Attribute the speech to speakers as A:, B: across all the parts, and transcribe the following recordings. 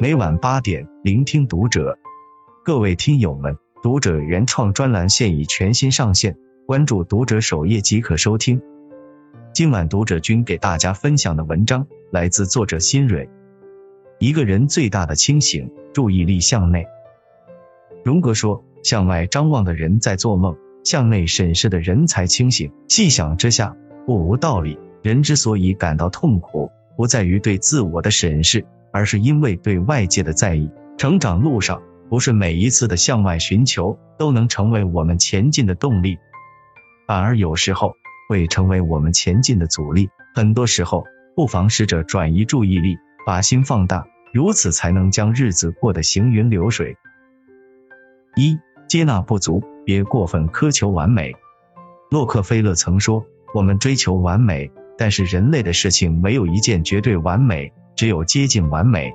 A: 每晚八点，聆听读者。各位听友们，读者原创专栏现已全新上线，关注读者首页即可收听。今晚读者君给大家分享的文章来自作者新蕊。一个人最大的清醒，注意力向内。荣格说，向外张望的人在做梦，向内审视的人才清醒。细想之下，不无道理。人之所以感到痛苦，不在于对自我的审视，而是因为对外界的在意。成长路上，不是每一次的向外寻求都能成为我们前进的动力，反而有时候会成为我们前进的阻力。很多时候，不妨试着转移注意力，把心放大，如此才能将日子过得行云流水。一、接纳不足，别过分苛求完美。洛克菲勒曾说：“我们追求完美。”但是人类的事情没有一件绝对完美，只有接近完美，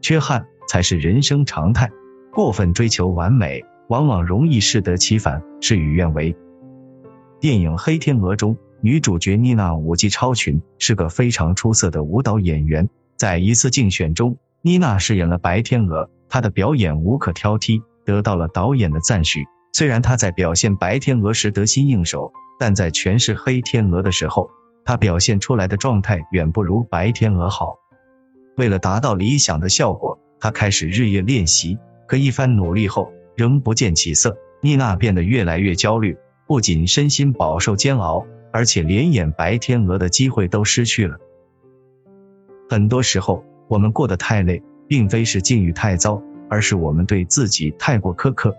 A: 缺憾才是人生常态。过分追求完美，往往容易适得其反，事与愿违。电影《黑天鹅》中，女主角妮娜舞技超群，是个非常出色的舞蹈演员。在一次竞选中，妮娜饰演了白天鹅，她的表演无可挑剔，得到了导演的赞许。虽然她在表现白天鹅时得心应手，但在诠释黑天鹅的时候，他表现出来的状态远不如白天鹅好。为了达到理想的效果，他开始日夜练习。可一番努力后，仍不见起色。妮娜变得越来越焦虑，不仅身心饱受煎熬，而且连演白天鹅的机会都失去了。很多时候，我们过得太累，并非是境遇太糟，而是我们对自己太过苛刻。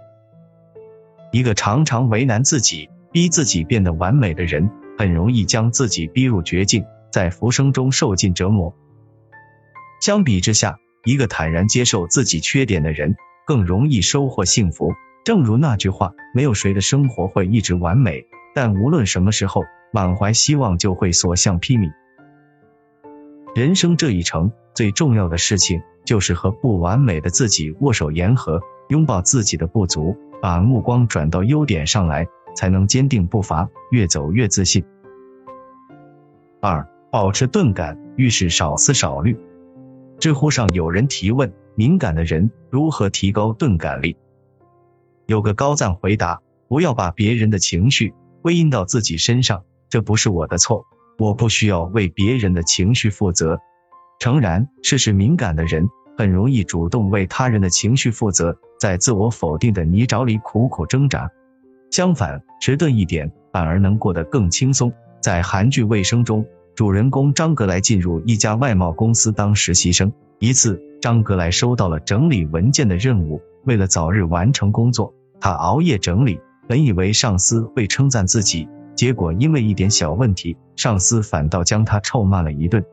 A: 一个常常为难自己、逼自己变得完美的人。很容易将自己逼入绝境，在浮生中受尽折磨。相比之下，一个坦然接受自己缺点的人，更容易收获幸福。正如那句话，没有谁的生活会一直完美，但无论什么时候，满怀希望就会所向披靡。人生这一程，最重要的事情就是和不完美的自己握手言和，拥抱自己的不足，把目光转到优点上来。才能坚定步伐，越走越自信。二、保持钝感，遇事少思少虑。知乎上有人提问：敏感的人如何提高钝感力？有个高赞回答：不要把别人的情绪归因到自己身上，这不是我的错，我不需要为别人的情绪负责。诚然，事事敏感的人很容易主动为他人的情绪负责，在自我否定的泥沼里苦苦挣扎。相反，迟钝一点反而能过得更轻松。在韩剧《卫生》中，主人公张格莱进入一家外贸公司当实习生。一次，张格莱收到了整理文件的任务，为了早日完成工作，他熬夜整理。本以为上司会称赞自己，结果因为一点小问题，上司反倒将他臭骂了一顿。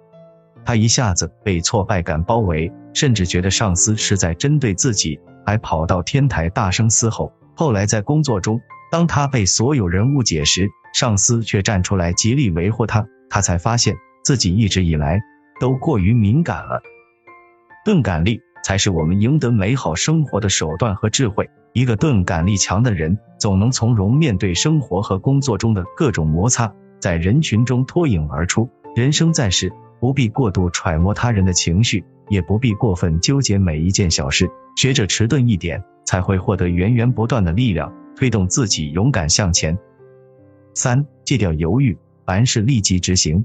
A: 他一下子被挫败感包围，甚至觉得上司是在针对自己，还跑到天台大声嘶吼。后来在工作中，当他被所有人误解时，上司却站出来极力维护他，他才发现自己一直以来都过于敏感了。钝感力才是我们赢得美好生活的手段和智慧。一个钝感力强的人，总能从容面对生活和工作中的各种摩擦，在人群中脱颖而出。人生在世，不必过度揣摩他人的情绪，也不必过分纠结每一件小事，学着迟钝一点，才会获得源源不断的力量。推动自己勇敢向前。三、戒掉犹豫，凡事立即执行。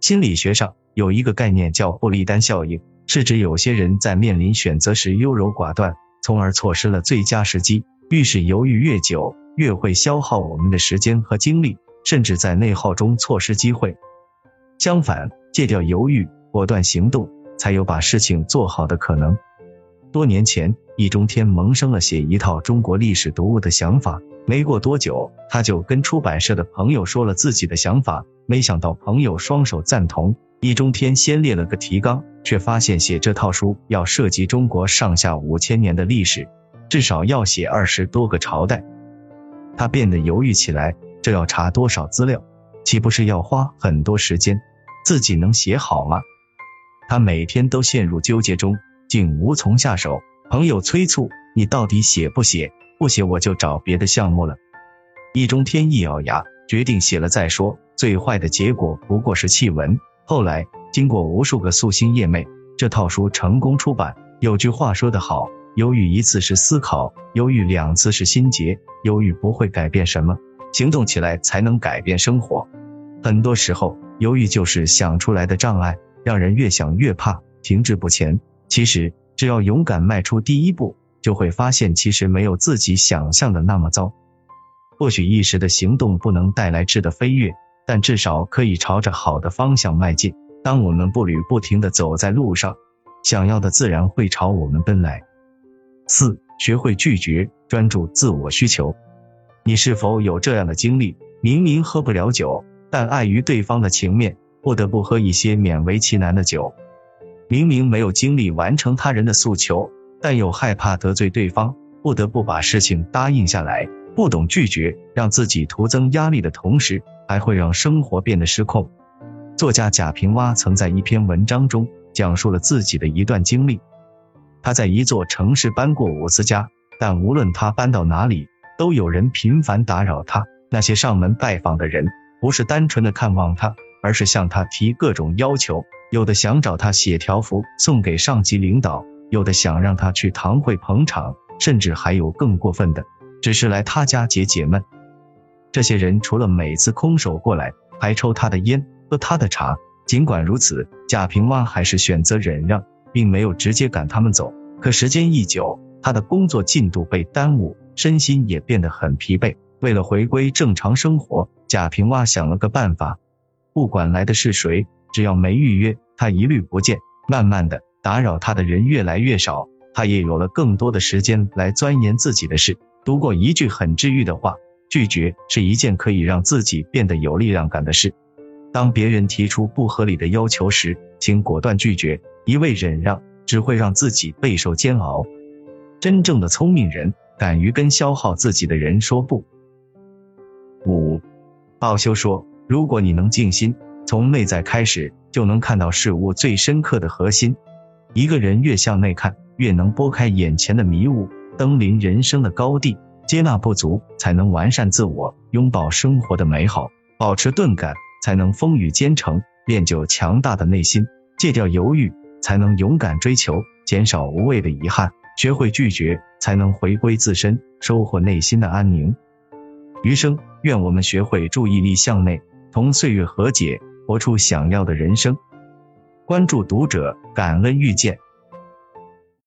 A: 心理学上有一个概念叫布利丹效应，是指有些人在面临选择时优柔寡断，从而错失了最佳时机。遇事犹豫越久，越会消耗我们的时间和精力，甚至在内耗中错失机会。相反，戒掉犹豫，果断行动，才有把事情做好的可能。多年前，易中天萌生了写一套中国历史读物的想法。没过多久，他就跟出版社的朋友说了自己的想法。没想到朋友双手赞同。易中天先列了个提纲，却发现写这套书要涉及中国上下五千年的历史，至少要写二十多个朝代。他变得犹豫起来，这要查多少资料？岂不是要花很多时间？自己能写好吗？他每天都陷入纠结中。竟无从下手，朋友催促你到底写不写？不写我就找别的项目了。易中天一咬牙，决定写了再说。最坏的结果不过是弃文。后来经过无数个夙兴夜寐，这套书成功出版。有句话说得好，犹豫一次是思考，犹豫两次是心结，犹豫不会改变什么，行动起来才能改变生活。很多时候，犹豫就是想出来的障碍，让人越想越怕，停滞不前。其实，只要勇敢迈出第一步，就会发现其实没有自己想象的那么糟。或许一时的行动不能带来质的飞跃，但至少可以朝着好的方向迈进。当我们步履不停的走在路上，想要的自然会朝我们奔来。四，学会拒绝，专注自我需求。你是否有这样的经历？明明喝不了酒。但碍于对方的情面，不得不喝一些勉为其难的酒。明明没有精力完成他人的诉求，但又害怕得罪对方，不得不把事情答应下来。不懂拒绝，让自己徒增压力的同时，还会让生活变得失控。作家贾平凹曾在一篇文章中讲述了自己的一段经历。他在一座城市搬过五次家，但无论他搬到哪里，都有人频繁打扰他。那些上门拜访的人。不是单纯的看望他，而是向他提各种要求。有的想找他写条幅送给上级领导，有的想让他去堂会捧场，甚至还有更过分的，只是来他家解解闷。这些人除了每次空手过来，还抽他的烟，喝他的茶。尽管如此，贾平凹还是选择忍让，并没有直接赶他们走。可时间一久，他的工作进度被耽误，身心也变得很疲惫。为了回归正常生活，贾平凹想了个办法，不管来的是谁，只要没预约，他一律不见。慢慢的，打扰他的人越来越少，他也有了更多的时间来钻研自己的事。读过一句很治愈的话：拒绝是一件可以让自己变得有力量感的事。当别人提出不合理的要求时，请果断拒绝，一味忍让只会让自己备受煎熬。真正的聪明人，敢于跟消耗自己的人说不。五，奥修说，如果你能静心，从内在开始，就能看到事物最深刻的核心。一个人越向内看，越能拨开眼前的迷雾，登临人生的高地。接纳不足，才能完善自我；拥抱生活的美好，保持钝感，才能风雨兼程；练就强大的内心，戒掉犹豫，才能勇敢追求，减少无谓的遗憾。学会拒绝，才能回归自身，收获内心的安宁。余生，愿我们学会注意力向内，同岁月和解，活出想要的人生。关注读者，感恩遇见。